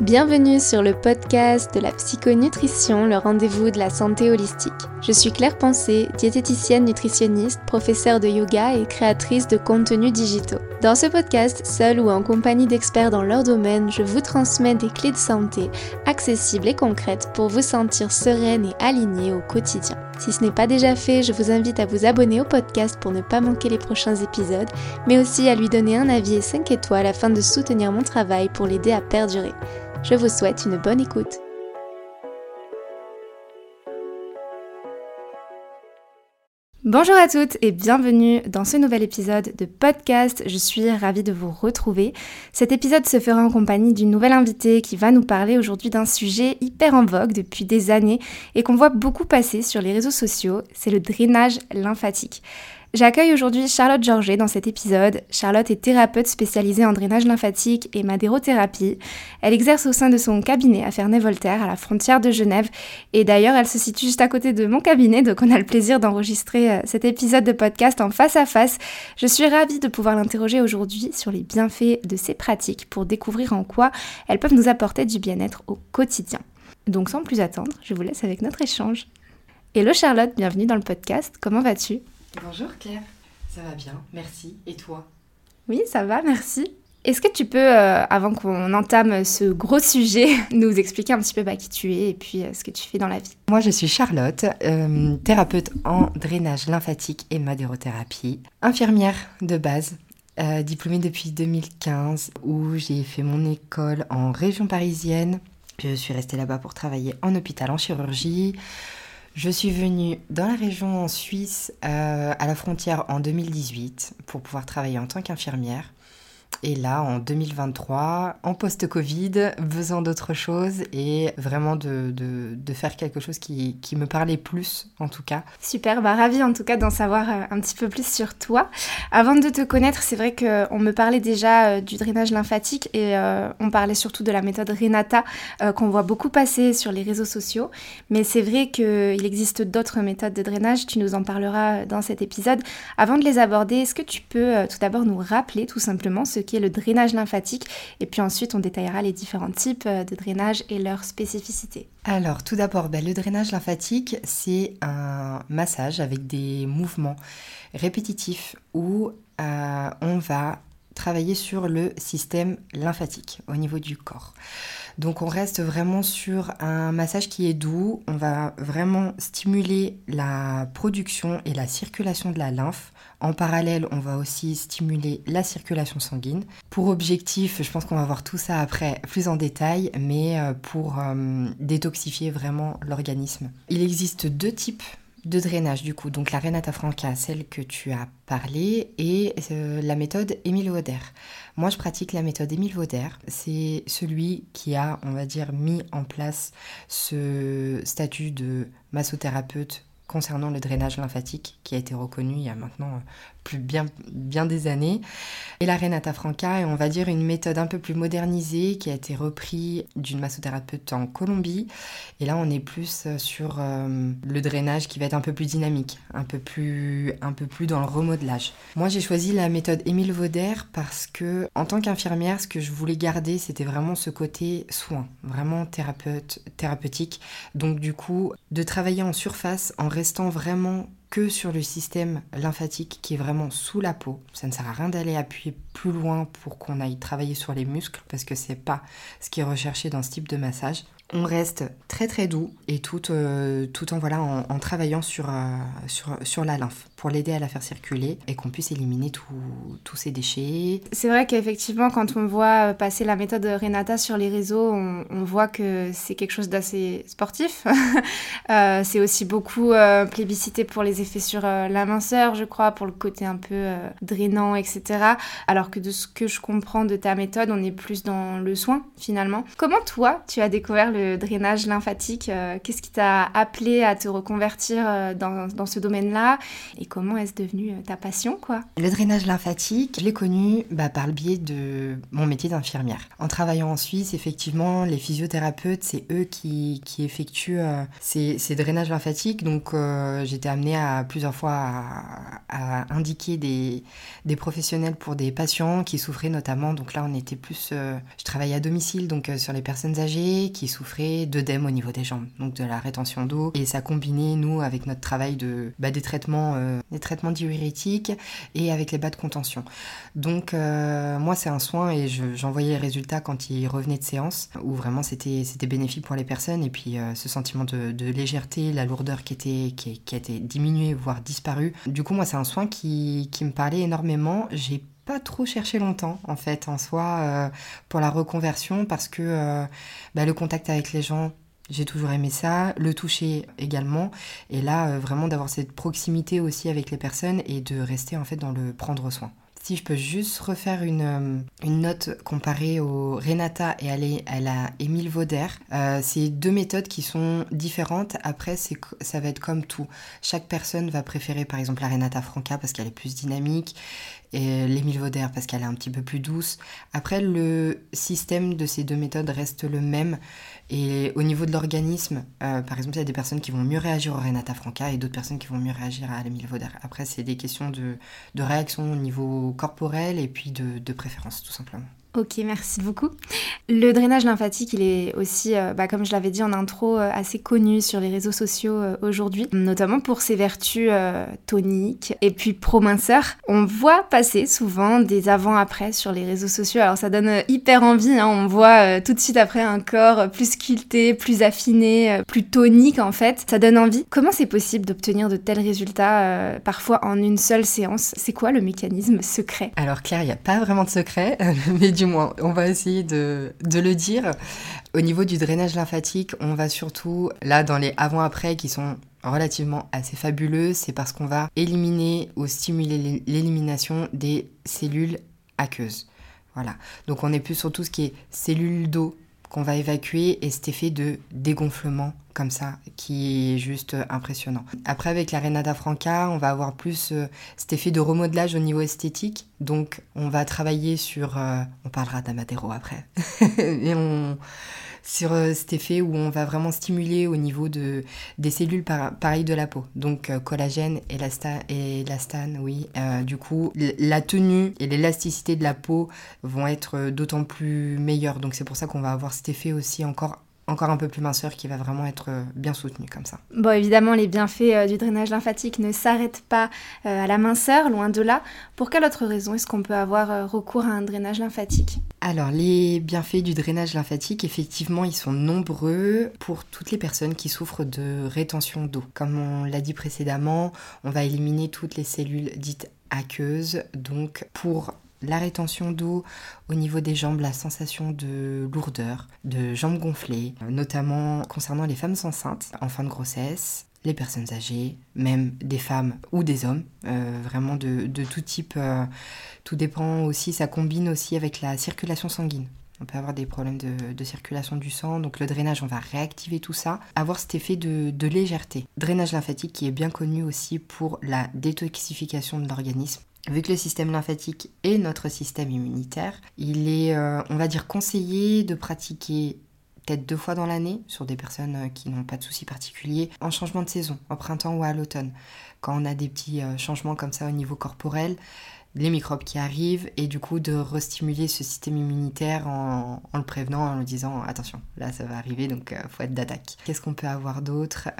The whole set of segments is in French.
Bienvenue sur le podcast de la psychonutrition, le rendez-vous de la santé holistique. Je suis Claire Pensée, diététicienne nutritionniste, professeure de yoga et créatrice de contenus digitaux. Dans ce podcast, seule ou en compagnie d'experts dans leur domaine, je vous transmets des clés de santé accessibles et concrètes pour vous sentir sereine et alignée au quotidien. Si ce n'est pas déjà fait, je vous invite à vous abonner au podcast pour ne pas manquer les prochains épisodes, mais aussi à lui donner un avis et 5 étoiles afin de soutenir mon travail pour l'aider à perdurer. Je vous souhaite une bonne écoute. Bonjour à toutes et bienvenue dans ce nouvel épisode de podcast. Je suis ravie de vous retrouver. Cet épisode se fera en compagnie d'une nouvelle invitée qui va nous parler aujourd'hui d'un sujet hyper en vogue depuis des années et qu'on voit beaucoup passer sur les réseaux sociaux, c'est le drainage lymphatique. J'accueille aujourd'hui Charlotte Georget dans cet épisode. Charlotte est thérapeute spécialisée en drainage lymphatique et madérothérapie. Elle exerce au sein de son cabinet à Ferney-Voltaire, à la frontière de Genève. Et d'ailleurs, elle se situe juste à côté de mon cabinet, donc on a le plaisir d'enregistrer euh, cet épisode de podcast en face à face. Je suis ravie de pouvoir l'interroger aujourd'hui sur les bienfaits de ces pratiques pour découvrir en quoi elles peuvent nous apporter du bien-être au quotidien. Donc sans plus attendre, je vous laisse avec notre échange. Hello Charlotte, bienvenue dans le podcast. Comment vas-tu? Bonjour Claire, ça va bien, merci. Et toi? Oui, ça va, merci. Est-ce que tu peux, euh, avant qu'on entame ce gros sujet, nous expliquer un petit peu bah, qui tu es et puis euh, ce que tu fais dans la vie? Moi, je suis Charlotte, euh, thérapeute en drainage lymphatique et madérothérapie, infirmière de base, diplômée depuis 2015, où j'ai fait mon école en région parisienne. Je suis restée là-bas pour travailler en hôpital en chirurgie. Je suis venue dans la région en Suisse, euh, à la frontière en 2018, pour pouvoir travailler en tant qu'infirmière. Et là, en 2023, en post-Covid, besoin d'autre chose et vraiment de, de, faire quelque chose qui, qui, me parlait plus, en tout cas. Super, bah ravie en tout cas d'en savoir euh, un petit peu plus sur toi. Avant de te connaître, c'est vrai qu'on me parlait déjà euh, du drainage lymphatique et euh, on parlait surtout de la méthode Renata qu'on voit beaucoup passer sur les réseaux sociaux. Mais c'est vrai qu'il existe d'autres méthodes de drainage, tu nous en parleras dans cet épisode. Avant de les aborder, est-ce que tu peux tout d'abord nous rappeler tout simplement ce qui le drainage lymphatique. Et puis ensuite, on détaillera les différents types euh, de drainage et leurs spécificités. Alors, tout d'abord, ben, le drainage lymphatique, c'est un massage avec des mouvements répétitifs où euh, on va travailler sur le système lymphatique au niveau du corps. Donc on reste vraiment sur un massage qui est doux, on va vraiment stimuler la production et la circulation de la lymphe en parallèle, on va aussi stimuler la circulation sanguine. Pour objectif, je pense qu'on va voir tout ça après plus en détail, mais euh, pour euh, détoxifier vraiment l'organisme. Il existe deux types de drainage du coup, donc la Renata Franca, celle que tu as parlé, et euh, la méthode Émile Vauder. Moi je pratique la méthode Émile Vauder, c'est celui qui a, on va dire, mis en place ce statut de massothérapeute concernant le drainage lymphatique qui a été reconnu il y a maintenant plus bien, bien des années. Et la Renata Franca est, on va dire, une méthode un peu plus modernisée qui a été reprise d'une massothérapeute en Colombie. Et là, on est plus sur euh, le drainage qui va être un peu plus dynamique, un peu plus, un peu plus dans le remodelage. Moi, j'ai choisi la méthode Émile Vauder parce que, en tant qu'infirmière, ce que je voulais garder, c'était vraiment ce côté soin, vraiment thérapeute, thérapeutique. Donc, du coup, de travailler en surface en restant vraiment que sur le système lymphatique qui est vraiment sous la peau. Ça ne sert à rien d'aller appuyer plus loin pour qu'on aille travailler sur les muscles parce que c'est pas ce qui est recherché dans ce type de massage on reste très très doux et tout, euh, tout en, voilà, en, travaillant sur, euh, sur, sur, la lymphe pour l'aider à la faire circuler et qu'on puisse éliminer tous ces déchets. C'est vrai qu'effectivement, quand on voit passer la méthode Renata sur les réseaux, on, voit que c'est quelque chose d'assez sportif. Euh, c'est aussi beaucoup plébiscité pour les effets sur la minceur, je crois, pour le côté un peu drainant, etc. Alors que de ce que je comprends de ta méthode, on est plus dans le soin finalement. Comment toi, tu as découvert le drainage lymphatique. Euh, qu'est-ce qui t'a appelé à te reconvertir euh, dans, ce domaine-là et comment est-ce devenu ta passion quoi? Le drainage lymphatique, je l'ai connu bah, par le biais de mon métier d'infirmière. En travaillant en Suisse, effectivement, les physiothérapeutes, c'est eux qui, effectuent ces, drainages lymphatiques. Donc j'étais amenée à plusieurs fois à, indiquer des, des, professionnels pour des patients qui souffraient notamment. Donc là, on était plus... je travaillais à domicile, donc sur les personnes âgées qui souffraient d'œdème au niveau des jambes, donc de la rétention d'eau. Et ça combinait, nous, avec notre travail de, bah, des, traitements, euh, des traitements diurétiques et avec les bas de contention. Donc, euh, moi, c'est un soin et j'en voyais les résultats quand ils revenaient de séance, où vraiment c'était bénéfique pour les personnes. Et puis, euh, ce sentiment de, légèreté, la lourdeur qui, était, qui, qui diminuée, voire disparue. Du coup, moi, c'est un soin qui, qui me parlait énormément. J'ai pas trop cherché longtemps en fait en soi euh, pour la reconversion parce que euh, bah, le contact avec les gens j'ai toujours aimé ça, le toucher également, et là euh, vraiment d'avoir cette proximité aussi avec les personnes et de rester en fait dans le prendre soin. Si je peux juste refaire une, une note comparée au Renata et à la Émile Vauder, c'est deux méthodes qui sont différentes. Après, ça va être comme tout. Chaque personne va préférer par exemple la Renata Franca parce qu'elle est plus dynamique et l'Émile Vauder parce qu'elle est un petit peu plus douce. Après, le système de ces deux méthodes reste le même. Et au niveau de l'organisme, euh, par exemple, il y a des personnes qui vont mieux réagir au Renata Franca et d'autres personnes qui vont mieux réagir à l'Émile Vauder. Après, c'est des questions de, de, réaction au niveau corporel et puis de, de préférence, tout simplement. Ok, merci beaucoup. Le drainage lymphatique, il est aussi, euh, bah, comme je l'avais dit en intro, euh, assez connu sur les réseaux sociaux euh, aujourd'hui, notamment pour ses vertus toniques et puis pro-minceur. On voit passer souvent des avant-après sur les réseaux sociaux, alors ça donne hyper envie, hein. on voit tout de suite après un corps plus sculpté, plus affiné, plus tonique en fait. Ça donne envie. Comment c'est possible d'obtenir de tels résultats, parfois en une seule séance? C'est quoi le mécanisme secret? Alors Claire, il n'y a pas vraiment de secret, mais du moins, on va essayer de, le dire. Au niveau du drainage lymphatique, on va surtout, là, dans les avant-après qui sont relativement assez fabuleux, c'est parce qu'on va éliminer ou stimuler l'élimination des cellules aqueuses. Voilà. Donc on est plus sur tout ce qui est cellules d'eau qu'on va évacuer et cet effet de dégonflement comme ça qui est juste impressionnant. Après avec la Renata Franca, on va avoir plus euh, cet effet de remodelage au niveau esthétique. Donc on va travailler sur euh, on parlera d'Amadero après. et on sur euh, cet effet où on va vraiment stimuler au niveau de, des cellules par, pareilles de la peau. Donc euh, collagène, et élastane, oui. Euh, du coup, la tenue et l'élasticité de la peau vont être d'autant plus meilleures. Donc c'est pour ça qu'on va avoir cet effet aussi encore encore un peu plus minceur qui va vraiment être euh, bien soutenu comme ça. Bon, évidemment, les bienfaits euh, du drainage lymphatique ne s'arrêtent pas euh, à la minceur, loin de là. Pour quelle autre raison est-ce qu'on peut avoir recours à un drainage lymphatique? Alors, les bienfaits du drainage lymphatique, effectivement, ils sont nombreux pour toutes les personnes qui souffrent de rétention d'eau. Comme on l'a dit précédemment, on va éliminer toutes les cellules dites aqueuses. Donc, pour la rétention d'eau au niveau des jambes, la sensation de lourdeur, de jambes gonflées, notamment concernant les femmes enceintes en fin de grossesse, les personnes âgées, même des femmes ou des hommes, euh, vraiment de, tout type. Euh, tout dépend aussi, ça combine aussi avec la circulation sanguine. On peut avoir des problèmes de, circulation du sang, donc le drainage, on va réactiver tout ça, avoir cet effet de, de légèreté. Drainage lymphatique qui est bien connu aussi pour la détoxification de l'organisme Vu que le système lymphatique est notre système immunitaire, il est, euh, on va dire, conseillé de pratiquer peut-être deux fois dans l'année sur des personnes euh, qui n'ont pas de soucis particuliers en changement de saison, au printemps ou à l'automne. Quand on a des petits euh, changements comme ça au niveau corporel, les microbes qui arrivent et du coup de restimuler ce système immunitaire en, le prévenant, en lui disant attention, là ça va arriver donc il faut être d'attaque. Qu'est-ce qu'on peut avoir d'autre?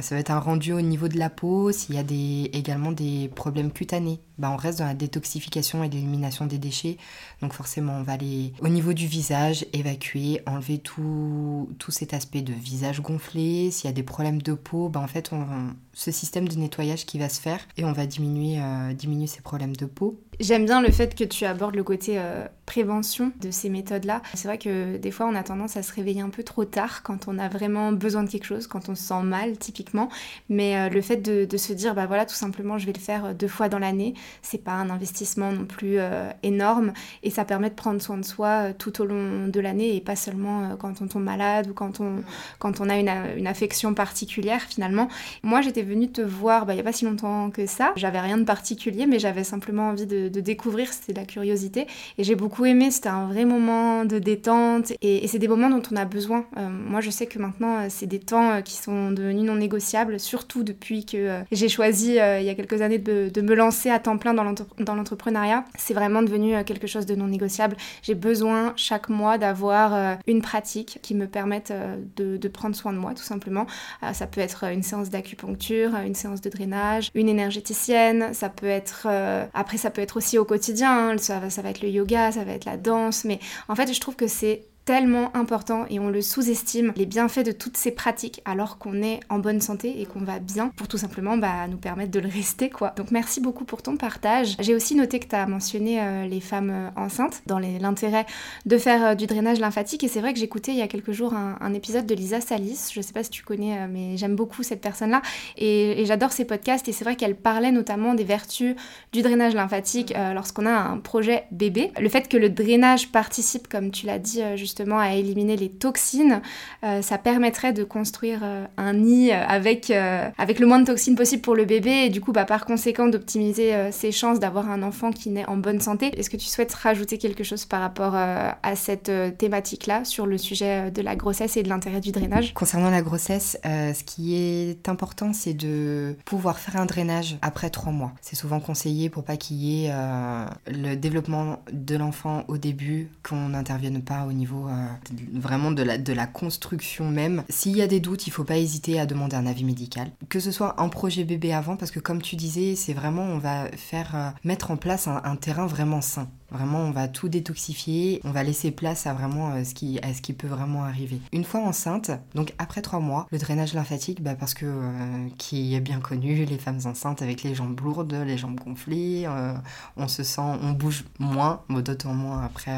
Ça va être un rendu au niveau de la peau, s'il y a des, également des problèmes cutanés, bah, on reste dans la détoxification et l'élimination des déchets. Donc forcément, on va aller au niveau du visage, évacuer, enlever tout, tout cet aspect de visage gonflé. S'il y a des problèmes de peau, bah, en fait, on, ce système de nettoyage qui va se faire et on va diminuer, euh, diminuer ces problèmes de peau. J'aime bien le fait que tu abordes le côté euh, prévention de ces méthodes-là. C'est vrai que des fois, on a tendance à se réveiller un peu trop tard quand on a vraiment besoin de quelque chose, quand on se sent mal, typiquement. Mais euh, le fait de, se dire, bah voilà, tout simplement, je vais le faire euh, deux fois dans l'année, c'est pas un investissement non plus énorme et ça permet de prendre soin de soi tout au long de l'année et pas seulement quand on tombe malade ou quand on, quand on a une, affection particulière finalement. Moi, j'étais venue te voir bah, il n'y a pas si longtemps que ça. J'avais rien de particulier, mais j'avais simplement envie de de découvrir, c'était la curiosité. Et j'ai beaucoup aimé, c'était un vrai moment de détente. Et, c'est des moments dont on a besoin. Euh, moi, je sais que maintenant, euh, c'est des temps euh, qui sont devenus non négociables, surtout depuis que j'ai choisi, il y a quelques années, de, me lancer à temps plein dans l'entrepreneuriat. C'est vraiment devenu quelque chose de non négociable. J'ai besoin chaque mois d'avoir une pratique qui me permette de, de, prendre soin de moi, tout simplement. ça peut être une séance d'acupuncture, une séance de drainage, une énergéticienne, ça peut être... après, ça peut être aussi au quotidien. Hein. Ça, ça va être le yoga, ça va être la danse. Mais en fait, je trouve que c'est tellement important et on le sous-estime, les bienfaits de toutes ces pratiques alors qu'on est en bonne santé et qu'on va bien pour tout simplement bah, nous permettre de le rester quoi. Donc merci beaucoup pour ton partage. J'ai aussi noté que tu as mentionné euh, les femmes euh, enceintes dans l'intérêt de faire euh, du drainage lymphatique et c'est vrai que j'écoutais il y a quelques jours un, épisode de Lisa Salis, je sais pas si tu connais mais j'aime beaucoup cette personne là et, j'adore ses podcasts et c'est vrai qu'elle parlait notamment des vertus du drainage lymphatique lorsqu'on a un projet bébé. Le fait que le drainage participe comme tu l'as dit justement à éliminer les toxines, euh, ça permettrait de construire euh, un nid euh, avec, avec le moins de toxines possible pour le bébé et du coup bah, par conséquent d'optimiser ses chances d'avoir un enfant qui naît en bonne santé. Est-ce que tu souhaites rajouter quelque chose par rapport à cette thématique-là sur le sujet de la grossesse et de l'intérêt du drainage? Concernant la grossesse, ce qui est important c'est de pouvoir faire un drainage après trois mois. C'est souvent conseillé pour pas qu'il y ait le développement de l'enfant au début, qu'on n'intervienne pas au niveau euh, vraiment de la, de la construction même. S'il y a des doutes, il faut pas hésiter à demander un avis médical. Que ce soit un projet bébé avant, parce que comme tu disais, c'est vraiment, on va faire euh, mettre en place un terrain vraiment sain. Vraiment, on va tout détoxifier, on va laisser place à vraiment euh, ce, qui, à ce qui peut vraiment arriver. Une fois enceinte, donc après trois mois, le drainage lymphatique, bah parce que euh, qui est bien connu, les femmes enceintes avec les jambes lourdes, les jambes gonflées, euh, on se sent, on bouge moins, d'autant moins après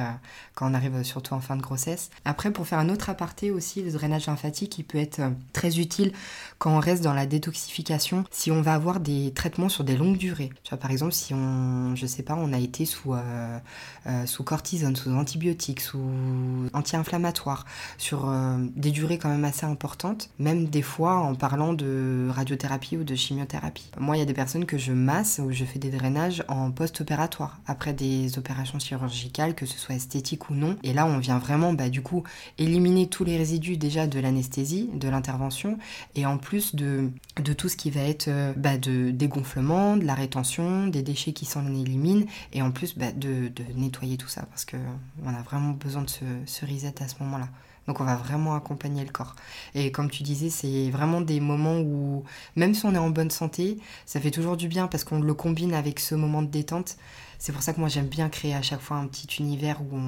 quand on arrive surtout en fin de grossesse. Après, pour faire un autre aparté aussi, le drainage lymphatique, il peut être très utile quand on reste dans la détoxification, si on va avoir des traitements sur des longues durées. Tu vois, par exemple, si on, je sais pas, on a été sous sous cortisone, sous antibiotiques, sous anti-inflammatoires, sur euh, des durées quand même assez importantes, même des fois en parlant de radiothérapie ou de chimiothérapie. Moi, il y a des personnes que je masse ou je fais des drainages en post-opératoire, après des opérations chirurgicales, que ce soit esthétique ou non. Et là, on vient vraiment, bah, du coup, éliminer tous les résidus déjà de l'anesthésie, de l'intervention, et en plus de, de tout ce qui va être euh, bah, de dégonflement, de la rétention, des déchets qui s'en éliminent, et en plus bah, de, de nettoyer tout ça parce que on a vraiment besoin de se, reset à ce moment-là. Donc on va vraiment accompagner le corps. Et comme tu disais, c'est vraiment des moments où, même si on est en bonne santé, ça fait toujours du bien parce qu'on le combine avec ce moment de détente. C'est pour ça que moi j'aime bien créer à chaque fois un petit univers où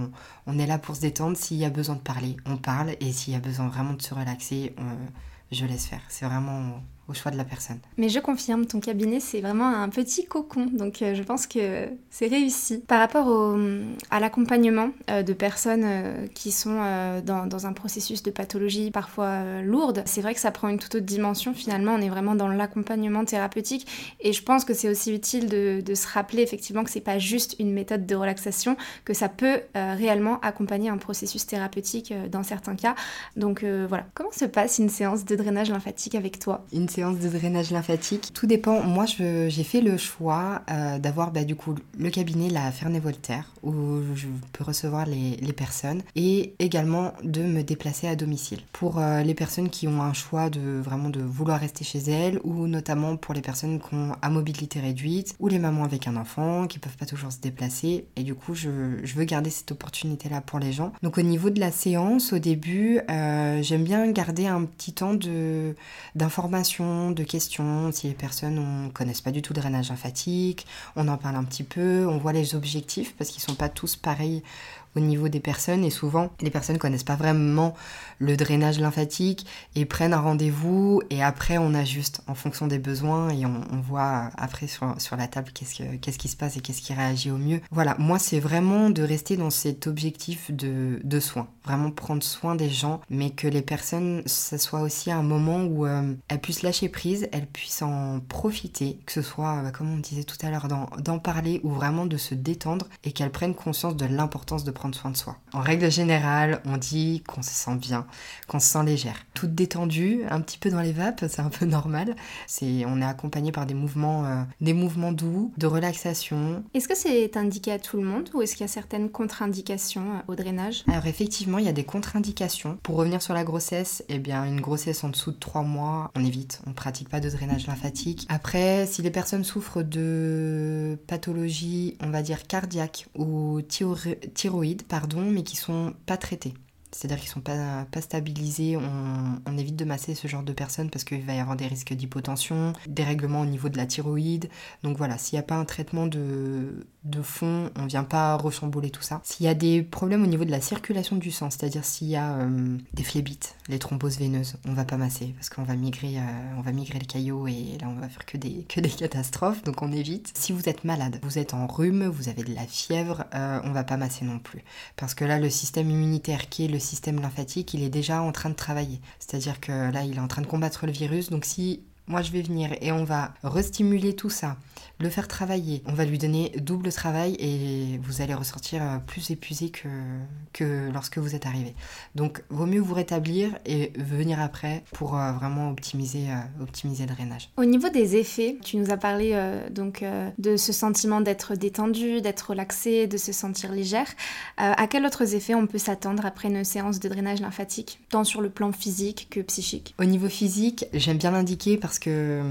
on, est là pour se détendre. S'il y a besoin de parler, on parle. Et s'il y a besoin vraiment de se relaxer, je laisse faire. C'est vraiment au choix de la personne. Mais je confirme, ton cabinet, c'est vraiment un petit cocon, donc euh, je pense que c'est réussi. Par rapport au, à l'accompagnement euh, de personnes euh, qui sont dans, dans, un processus de pathologie parfois lourde, c'est vrai que ça prend une toute autre dimension finalement, on est vraiment dans l'accompagnement thérapeutique, et je pense que c'est aussi utile de, de, se rappeler effectivement que c'est pas juste une méthode de relaxation, que ça peut réellement accompagner un processus thérapeutique dans certains cas. Donc voilà, comment se passe une séance de drainage lymphatique avec toi? De drainage lymphatique. Tout dépend. Moi, j'ai fait le choix euh, d'avoir bah, du coup le cabinet La Ferney-Voltaire où je peux recevoir les, personnes et également de me déplacer à domicile. Pour euh, les personnes qui ont un choix de vraiment de vouloir rester chez elles ou notamment pour les personnes qui ont à mobilité réduite ou les mamans avec un enfant qui peuvent pas toujours se déplacer et du coup je, veux garder cette opportunité là pour les gens. Donc au niveau de la séance, au début, euh, j'aime bien garder un petit temps d'information de questions. Si les personnes ne connaissent pas du tout le drainage lymphatique, on en parle un petit peu, on voit les objectifs parce qu'ils ne sont pas tous pareils au niveau des personnes. Et souvent les personnes connaissent pas vraiment le drainage lymphatique et prennent un rendez-vous. Et après on ajuste en fonction des besoins et on, voit après sur, sur la table qu'est-ce, que, qu'est-ce qui se passe et qu'est-ce qui réagit au mieux. Voilà, moi c'est vraiment de rester dans cet objectif de, de soins, vraiment prendre soin des gens mais que les personnes, ce soit aussi un moment où euh, elles puissent lâcher prise, elles puissent en profiter, que ce soit, bah, comme on disait tout à l'heure, d'en, d'en parler ou vraiment de se détendre et qu'elles prennent conscience de l'importance de prendre soin de soi. En règle générale, on dit qu'on se sent bien, qu'on se sent légère. Toute détendue, un petit peu dans les vapes, c'est un peu normal. C'est, on est accompagné par des mouvements, euh, des mouvements doux, de relaxation. Est-ce que c'est indiqué à tout le monde ou est-ce qu'il y a certaines contre-indications euh, au drainage? Alors effectivement, il y a des contre-indications. Pour revenir sur la grossesse, eh bien une grossesse en dessous de 3 mois, on évite, on ne pratique pas de drainage lymphatique. Après, si les personnes souffrent de pathologies, on va dire cardiaques ou thyroïdes, pardon, mais qui sont pas traités c'est-à-dire qu'ils sont pas, pas stabilisés, on, évite de masser ce genre de personnes parce qu'il va y avoir des risques d'hypotension, des règlements au niveau de la thyroïde. Donc voilà, s'il n'y a pas un traitement de, de fond, on vient pas rechamboler tout ça. S'il y a des problèmes au niveau de la circulation du sang, c'est-à-dire s'il y a euh, des phlébites, les thromboses veineuses, on va pas masser parce qu'on va migrer, euh, va migrer le caillot et là on va faire que des, que des catastrophes, donc on évite. Si vous êtes malade, vous êtes en rhume, vous avez de la fièvre, euh, on va pas masser non plus parce que là le système immunitaire qui est le système lymphatique, il est déjà en train de travailler. C'est-à-dire que là, il est en train de combattre le virus. Donc si moi je vais venir et on va restimuler tout ça, le faire travailler. On va lui donner double travail et vous allez ressortir euh, plus épuisé que, que lorsque vous êtes arrivé. Donc, vaut mieux vous rétablir et venir après pour euh, vraiment optimiser, euh, optimiser le drainage. Au niveau des effets, tu nous as parlé donc de ce sentiment d'être détendu, d'être relaxé, de se sentir légère. à quels autres effets on peut s'attendre après une séance de drainage lymphatique, tant sur le plan physique que psychique? Au niveau physique, j'aime bien l'indiquer parce que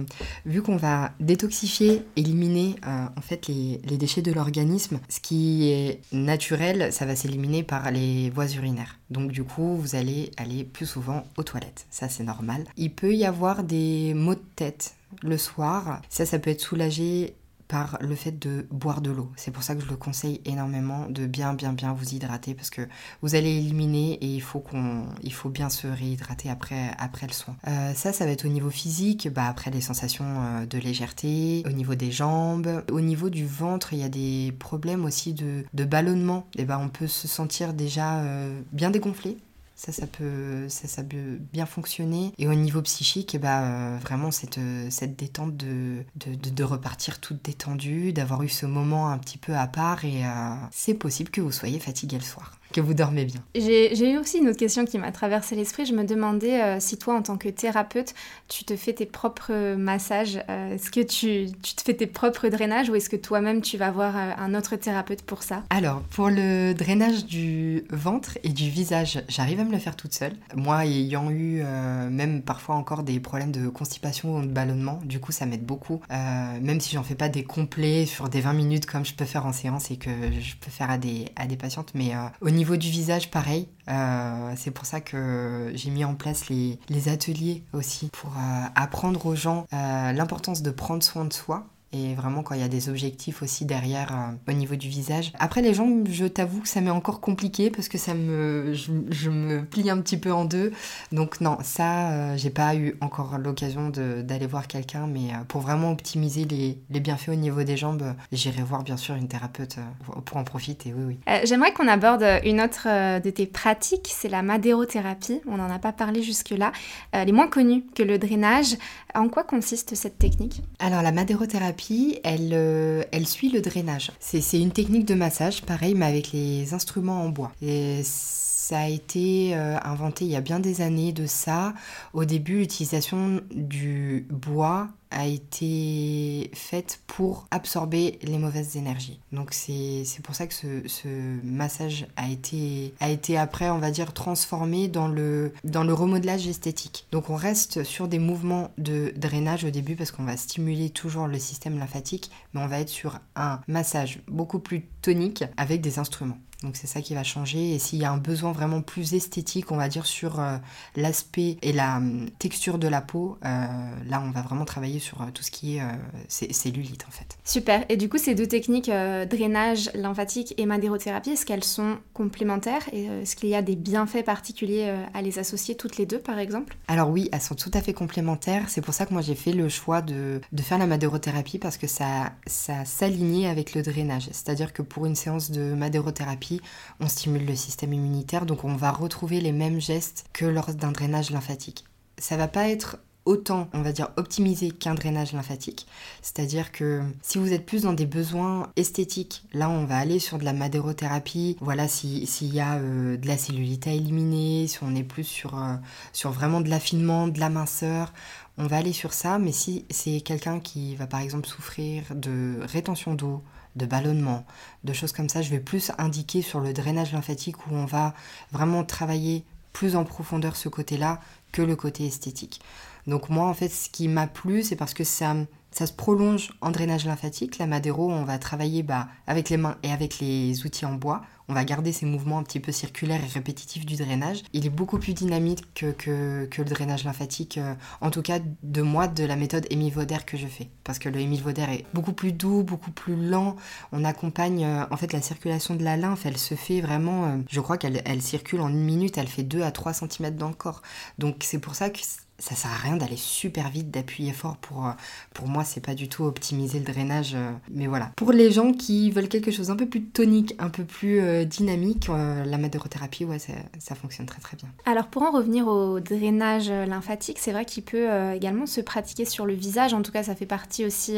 vu qu'on va détoxifier éliminer euh, en fait les, déchets de l'organisme. Ce qui est naturel, ça va s'éliminer par les voies urinaires. Donc du coup, vous allez aller plus souvent aux toilettes. Ça, c'est normal. Il peut y avoir des maux de tête le soir. Ça, ça peut être soulagé par le fait de boire de l'eau. C'est pour ça que je le conseille énormément de bien bien bien vous hydrater parce que vous allez éliminer et il faut qu'on il faut bien se réhydrater après après le soin. Euh, ça ça va être au niveau physique, bah après les sensations euh, de légèreté, au niveau des jambes, au niveau du ventre, il y a des problèmes aussi de, de ballonnement. Et bah on peut se sentir déjà euh, bien dégonflé ça, ça peut, ça, peut bien fonctionner. Et au niveau psychique, eh bah, euh, vraiment cette, cette détente de, de, de, repartir toute détendue, d'avoir eu ce moment un petit peu à part. Et euh, c'est possible que vous soyez fatigué le soir que vous dormez bien. J'ai eu aussi une autre question qui m'a traversé l'esprit. Je me demandais euh, si toi, en tant que thérapeute, tu te fais tes propres massages. Euh, est-ce que tu, tu, te fais tes propres drainages ou est-ce que toi-même, tu vas voir euh, un autre thérapeute pour ça? Alors, pour le drainage du ventre et du visage, j'arrive à me le faire toute seule. Moi, ayant eu même parfois encore des problèmes de constipation ou de ballonnement, du coup, ça m'aide beaucoup. même si j'en fais pas des complets sur des 20 minutes comme je peux faire en séance et que je peux faire à des, à des patientes, mais au niveau niveau du visage, pareil. Euh, c'est pour ça que j'ai mis en place les, ateliers aussi pour euh, apprendre aux gens euh, l'importance de prendre soin de soi et vraiment quand il y a des objectifs aussi derrière euh, au niveau du visage. Après les jambes, je t'avoue que ça m'est encore compliqué parce que ça me je, me plie un petit peu en deux. Donc non, ça euh, j'ai pas eu encore l'occasion d'aller voir quelqu'un mais euh, pour vraiment optimiser les, les, bienfaits au niveau des jambes, j'irai voir bien sûr une thérapeute pour en profiter. Oui oui. J'aimerais qu'on aborde une autre de tes pratiques, c'est la madérothérapie. On n'en a pas parlé jusque-là. elle est moins connue que le drainage. En quoi consiste cette technique? Alors la madérothérapie elle, euh, elle suit le drainage. C'est une technique de massage, pareil, mais avec les instruments en bois. Et ça a été euh, inventé il y a bien des années de ça. Au début, l'utilisation du bois a été faite pour absorber les mauvaises énergies. Donc c'est pour ça que ce, ce, massage a été, a été après, on va dire, transformé dans le, dans le remodelage esthétique. Donc on reste sur des mouvements de drainage au début parce qu'on va stimuler toujours le système lymphatique, mais on va être sur un massage beaucoup plus tonique avec des instruments. Donc c'est ça qui va changer. Et s'il y a un besoin vraiment plus esthétique, on va dire sur euh, l'aspect et la hum, texture de la peau, euh, là on va vraiment travailler sur euh, tout ce qui est cellulite en fait. Super. Et du coup ces deux techniques, drainage lymphatique et madérothérapie, est-ce qu'elles sont complémentaires et est-ce qu'il y a des bienfaits particuliers à les associer toutes les deux par exemple? Alors oui, elles sont tout à fait complémentaires. C'est pour ça que moi j'ai fait le choix de, de faire la madérothérapie parce que ça, ça s'alignait avec le drainage. C'est-à-dire que pour une séance de madérothérapie, on stimule le système immunitaire, donc on va retrouver les mêmes gestes que lors d'un drainage lymphatique. Ça va pas être autant, on va dire, optimisé qu'un drainage lymphatique. C'est-à-dire que si vous êtes plus dans des besoins esthétiques, là on va aller sur de la madérothérapie. Voilà, s'il y a euh, de la cellulite à éliminer, si on est plus sur, euh, sur vraiment de l'affinement, de la minceur, on va aller sur ça. Mais si c'est quelqu'un qui va par exemple souffrir de rétention d'eau, de ballonnement, de choses comme ça. Je vais plus indiquer sur le drainage lymphatique où on va vraiment travailler plus en profondeur ce côté-là que le côté esthétique. Donc moi, en fait, ce qui m'a plu, c'est parce que ça, ça se prolonge en drainage lymphatique. La Madero, on va travailler bah, avec les mains et avec les outils en bois. On va garder ces mouvements un petit peu circulaires et répétitifs du drainage. Il est beaucoup plus dynamique que, que, le drainage lymphatique, euh, en tout cas de moi, de la méthode Émile Vauder que je fais. Parce que le Émile Vauder est beaucoup plus doux, beaucoup plus lent. On accompagne, euh, en fait, la circulation de la lymphe, elle se fait vraiment, euh, je crois qu'elle elle circule en une minute, elle fait 2 à 3 cm dans le corps. Donc c'est pour ça que ça sert à rien d'aller super vite, d'appuyer fort pour, euh, pour moi, c'est pas du tout optimiser le drainage. Euh, mais voilà. Pour les gens qui veulent quelque chose un peu plus tonique, un peu plus euh, dynamique, la madérothérapie, ouais, ça, fonctionne très très bien. Alors pour en revenir au drainage lymphatique, c'est vrai qu'il peut également se pratiquer sur le visage. En tout cas, ça fait partie aussi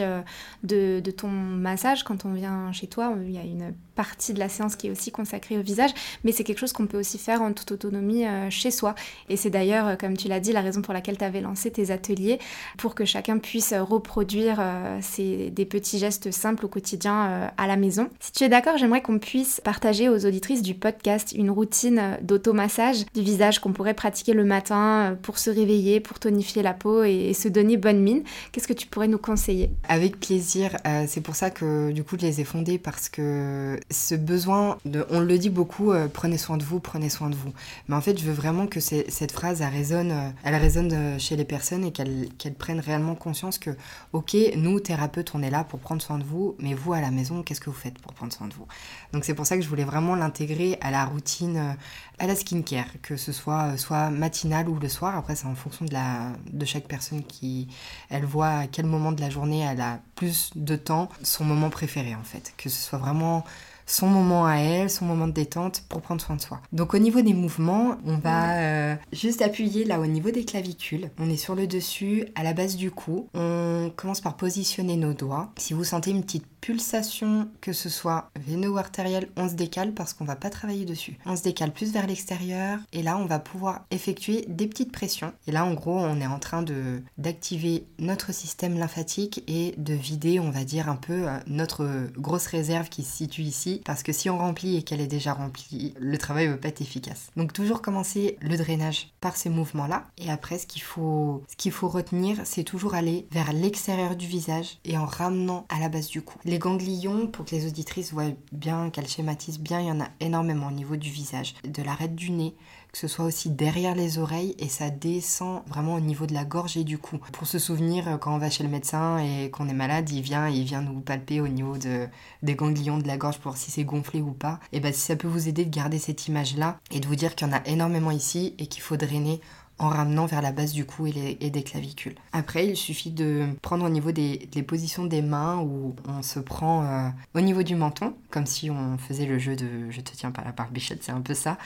de, de ton massage. Quand on vient chez toi, il y a une partie de la séance qui est aussi consacrée au visage, mais c'est quelque chose qu'on peut aussi faire en toute autonomie chez soi. Et c'est d'ailleurs, comme tu l'as dit, la raison pour laquelle tu avais lancé tes ateliers pour que chacun puisse reproduire euh, ces, des petits gestes simples au quotidien euh, à la maison. Si tu es d'accord, j'aimerais qu'on puisse partager aux auditrices du podcast une routine d'automassage du visage qu'on pourrait pratiquer le matin euh, pour se réveiller, pour tonifier la peau et, se donner bonne mine. Qu'est-ce que tu pourrais nous conseiller? Avec plaisir. c'est pour ça que du coup je les ai fondés parce que ce besoin, de, on le dit beaucoup, prenez soin de vous, prenez soin de vous. Mais en fait, je veux vraiment que cette phrase, elle résonne, elle résonne euh, chez les personnes et qu'elles prennent réellement conscience que, ok, nous, thérapeutes, on est là pour prendre soin de vous, mais vous, à la maison, qu'est-ce que vous faites pour prendre soin de vous? Donc c'est pour ça que je voulais vraiment l'intégrer à la routine, euh, à la skincare, que ce soit euh, soit matinale ou le soir. Après, c'est en fonction de, la, de chaque personne qui, elle voit à quel moment de la journée elle a plus de temps, son moment préféré en fait. Que ce soit vraiment son moment à elle, son moment de détente pour prendre soin de soi. Donc au niveau des mouvements, on va euh, juste appuyer là au niveau des clavicules. On est sur le dessus, à la base du cou. On commence par positionner nos doigts. Si vous sentez une petite pulsation, que ce soit véno ou artérielle, on se décale parce qu'on va pas travailler dessus. On se décale plus vers l'extérieur et là on va pouvoir effectuer des petites pressions. Et là en gros on est en train de d'activer notre système lymphatique et de vider on va dire un peu euh, notre grosse réserve qui se situe ici parce que si on remplit et qu'elle est déjà remplie, le travail ne va pas être efficace. Donc toujours commencer le drainage par ces mouvements là et après ce qu'il faut ce qu'il faut retenir c'est toujours aller vers l'extérieur du visage et en ramenant à la base du cou. Ganglions, pour que les auditrices voient bien, qu'elles schématisent bien, il y en a énormément au niveau du visage, de l'arête du nez, que ce soit aussi derrière les oreilles et ça descend vraiment au niveau de la gorge et du cou. Pour se souvenir, euh, quand on va chez le médecin et qu'on est malade, il vient, il vient nous palper au niveau de, des ganglions de la gorge pour voir si c'est gonflé ou pas. Et bien si ça peut vous aider de garder cette image-là et de vous dire qu'il y en a énormément ici et qu'il faut drainer en ramenant vers la base du cou et, des clavicules. Après, il suffit de prendre au niveau des, positions des mains où on se prend euh, au niveau du menton, comme si on faisait le jeu de je te tiens par la barbichette, c'est un peu ça.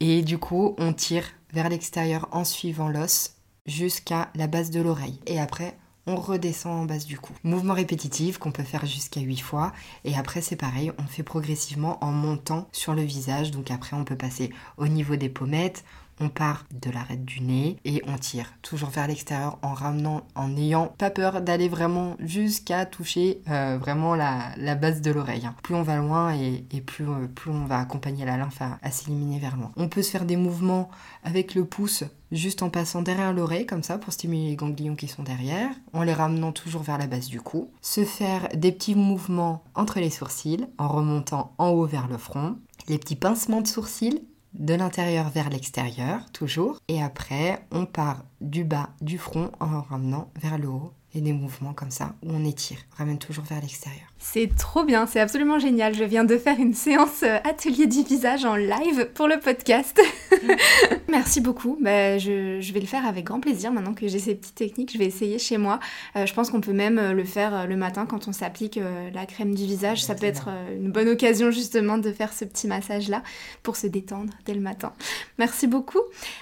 Et du coup, on tire vers l'extérieur en suivant l'os jusqu'à la base de l'oreille. Et après, on redescend en base du cou. Mouvement répétitif qu'on peut faire jusqu'à 8 fois. Et après, c'est pareil, on fait progressivement en montant sur le visage. Donc après, on peut passer au niveau des pommettes, On part de l'arête du nez et on tire toujours vers l'extérieur en ramenant, en n'ayant pas peur d'aller vraiment jusqu'à toucher euh, vraiment la, base de l'oreille. Hein. Plus on va loin et, plus, euh, plus on va accompagner la lymphe à, à s'éliminer vers loin. On peut se faire des mouvements avec le pouce juste en passant derrière l'oreille comme ça pour stimuler les ganglions qui sont derrière, en les ramenant toujours vers la base du cou. Se faire des petits mouvements entre les sourcils en remontant en haut vers le front. Les petits pincements de sourcils de l'intérieur vers l'extérieur, toujours. Et après, on part du bas du front en ramenant vers le haut. Et des mouvements comme ça où on étire, ramène toujours vers l'extérieur. C'est trop bien, c'est absolument génial. Je viens de faire une séance euh, atelier du visage en live pour le podcast. Merci beaucoup. Bah, je, vais le faire avec grand plaisir maintenant que j'ai ces petites techniques. Je vais essayer chez moi. Euh, je pense qu'on peut même euh, le faire le matin quand on s'applique la crème du visage. Ça peut être une bonne occasion justement de faire ce petit massage-là pour se détendre dès le matin. Merci beaucoup.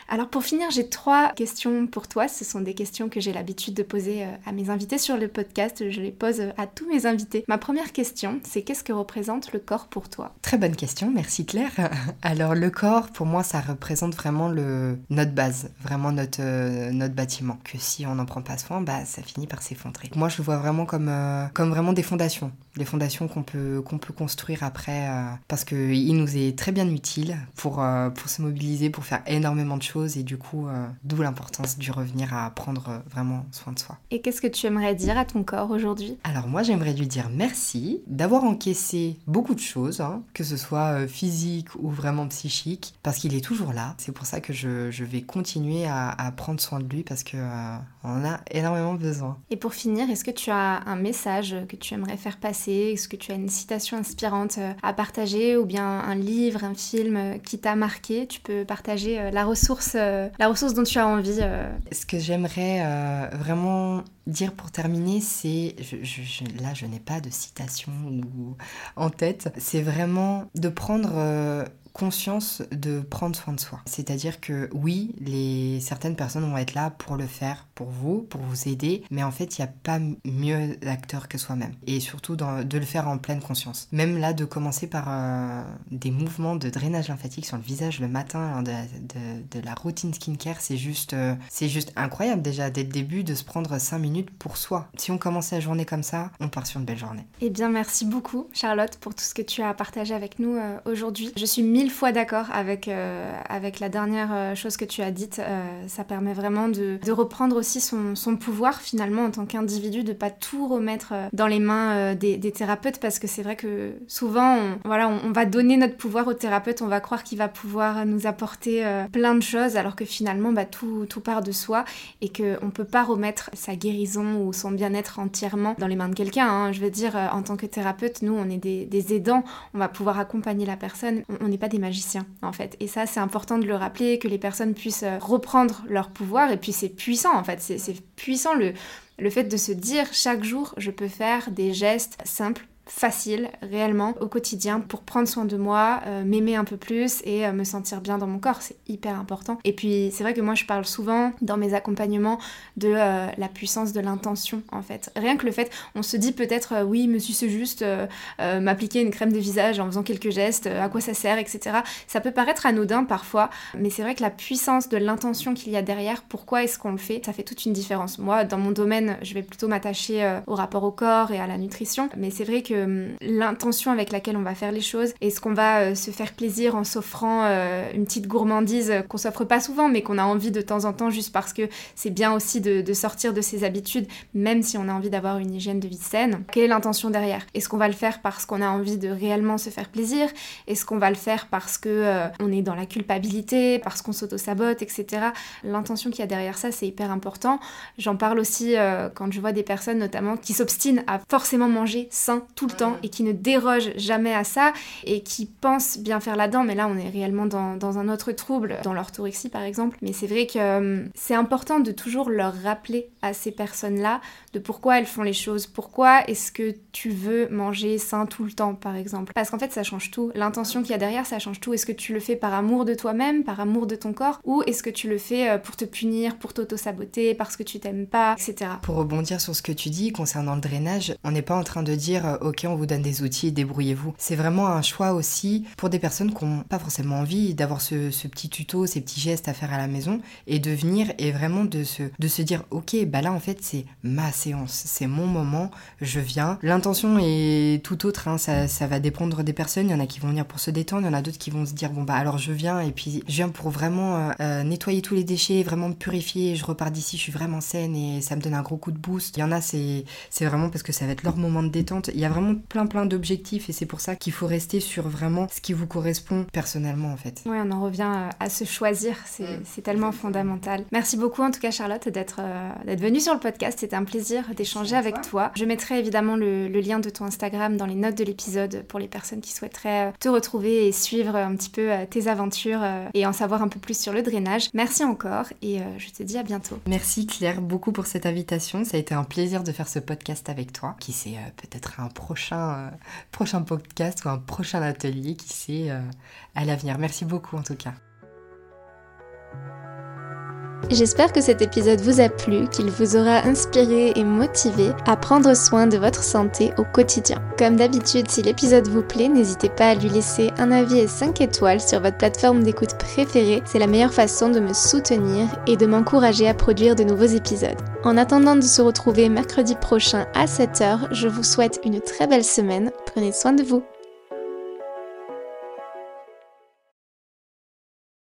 Alors pour finir, j'ai trois questions pour toi. Ce sont des questions que j'ai l'habitude de poser à mes invités sur le podcast. Je les pose à tous mes invités. Première question, c'est qu'est-ce que représente le corps pour toi? Très bonne question, merci Claire. Alors le corps, pour moi, ça représente vraiment le, notre base, vraiment notre, euh, notre bâtiment. Que si on n'en prend pas soin, bah, ça finit par s'effondrer. Moi, je le vois vraiment comme, euh, comme vraiment des fondations. Des fondations qu'on peut, qu'on peut construire après, euh, parce qu'il nous est très bien utile pour, pour se mobiliser, pour faire énormément de choses, et du coup, d'où l'importance du revenir à prendre vraiment soin de soi. Et qu'est-ce que tu aimerais dire à ton corps aujourd'hui? Alors moi, j'aimerais lui dire merci d'avoir encaissé beaucoup de choses, hein, que ce soit euh, physique ou vraiment psychique, parce qu'il est toujours là. C'est pour ça que je, vais continuer à, prendre soin de lui parce qu'on euh, en a énormément besoin. Et pour finir, est-ce que tu as un message que tu aimerais faire passer? Est-ce que tu as une citation inspirante euh, à partager ou bien un livre, un film qui t'a marqué Tu peux partager la ressource, la ressource dont tu as envie. Ce que j'aimerais vraiment dire pour terminer, c'est, là je n'ai pas de citation ou en tête, c'est vraiment de prendre euh, conscience de prendre soin de soi. C'est-à-dire que oui, certaines personnes vont être là pour le faire pour vous, pour vous aider, mais en fait, il n'y a pas mieux d'acteur que soi-même. Et surtout de le faire en pleine conscience. Même là, de commencer par euh, des mouvements de drainage lymphatique sur le visage le matin de, de, la routine skincare, c'est juste, euh, c'est juste incroyable déjà dès le début de se prendre 5 minutes pour soi. Si on commence la journée comme ça, on part sur une belle journée. Eh bien, merci beaucoup Charlotte pour tout ce que tu as partagé avec nous euh, aujourd'hui. Je suis mille fois d'accord avec, euh, avec la dernière euh, chose que tu as dite. Ça permet vraiment de, de reprendre aussi son, son, pouvoir finalement en tant qu'individu, de pas tout remettre dans les mains des, thérapeutes parce que c'est vrai que souvent, on, voilà, on, va donner notre pouvoir au thérapeute, on va croire qu'il va pouvoir nous apporter plein de choses alors que finalement, bah, tout, tout part de soi et qu'on peut pas remettre sa guérison ou son bien-être entièrement dans les mains de quelqu'un. Hein. Je veux dire, en tant que thérapeute, nous, on est des, aidants, on va pouvoir accompagner la personne, on n'est pas des magiciens en fait. Et ça, c'est important de le rappeler, que les personnes puissent euh, reprendre leur pouvoir. Et puis c'est puissant en fait, c'est puissant le fait de se dire chaque jour, je peux faire des gestes simples facile réellement au quotidien pour prendre soin de moi, euh, m'aimer un peu plus et euh, me sentir bien dans mon corps. C'est hyper important. Et puis c'est vrai que moi je parle souvent dans mes accompagnements de euh, la puissance de l'intention en fait. Rien que le fait, on se dit peut-être oui, monsieur c'est juste m'appliquer une crème de visage en faisant quelques gestes, à quoi ça sert, etc. Ça peut paraître anodin parfois, mais c'est vrai que la puissance de l'intention qu'il y a derrière, pourquoi est-ce qu'on le fait, ça fait toute une différence. Moi dans mon domaine, je vais plutôt m'attacher au rapport au corps et à la nutrition, mais c'est vrai que euh, l'intention avec laquelle on va faire les choses Est-ce qu'on va euh, se faire plaisir en s'offrant euh, une petite gourmandise qu'on s'offre pas souvent mais qu'on a envie de temps en temps juste parce que c'est bien aussi de, sortir de ses habitudes même si on a envie d'avoir une hygiène de vie saine Quelle est l'intention derrière? Est-ce qu'on va le faire parce qu'on a envie de réellement se faire plaisir? Est-ce qu'on va le faire parce que on est dans la culpabilité, parce qu'on s'auto-sabote, etc. L'intention qu'il y a derrière ça, c'est hyper important. J'en parle aussi quand je vois des personnes notamment qui s'obstinent à forcément manger sain tout temps et qui ne dérogent jamais à ça et qui pensent bien faire là-dedans, mais là on est réellement dans, dans un autre trouble, dans l'orthorexie par exemple. Mais c'est vrai que euh, c'est important de toujours leur rappeler à ces personnes-là de pourquoi elles font les choses, pourquoi est-ce que tu veux manger sain tout le temps par exemple. Parce qu'en fait ça change tout, l'intention qu'il y a derrière ça change tout. Est-ce que tu le fais par amour de toi-même, par amour de ton corps, ou est-ce que tu le fais euh, pour te punir, pour t'auto-saboter, parce que tu t'aimes pas, etc. Pour rebondir sur ce que tu dis concernant le drainage, on n'est pas en train de dire euh, ok on vous donne des outils, débrouillez-vous. C'est vraiment un choix aussi pour des personnes qui n'ont pas forcément envie d'avoir ce, petit tuto, ces petits gestes à faire à la maison et de venir et vraiment de se, dire, ok, bah là en fait c'est ma séance, c'est mon moment, je viens. L'intention est tout autre, hein, ça, ça va dépendre des personnes. Il y en a qui vont venir pour se détendre, il y en a d'autres qui vont se dire, bon bah alors je viens et puis je viens pour vraiment euh, euh, nettoyer tous les déchets, vraiment me purifier, je repars d'ici, je suis vraiment saine et ça me donne un gros coup de boost. Il y en a, c'est vraiment parce que ça va être leur moment de détente. Il y a vraiment plein plein d'objectifs et c'est pour ça qu'il faut rester sur vraiment ce qui vous correspond personnellement en fait. Oui, on en revient à se choisir, mm. c'est tellement fondamental. Merci beaucoup en tout cas Charlotte d'être euh, d'être venue sur le podcast, c'était un plaisir d'échanger avec toi. Je mettrai évidemment le, lien de ton Instagram dans les notes de l'épisode pour les personnes qui souhaiteraient te retrouver et suivre un petit peu tes aventures et en savoir un peu plus sur le drainage. Merci encore et je te dis à bientôt. Merci Claire beaucoup pour cette invitation. Ça a été un plaisir de faire ce podcast avec toi. Qui euh, peut-être un prochain, euh, prochain podcast ou un prochain atelier, qui sait, euh, à l'avenir. Merci beaucoup en tout cas. J'espère que cet épisode vous a plu, qu'il vous aura inspiré et motivé à prendre soin de votre santé au quotidien. Comme d'habitude, si l'épisode vous plaît, n'hésitez pas à lui laisser un avis et 5 étoiles sur votre plateforme d'écoute préférée. C'est la meilleure façon de me soutenir et de m'encourager à produire de nouveaux épisodes. En attendant de se retrouver mercredi prochain à 7h, je vous souhaite une très belle semaine. Prenez soin de vous.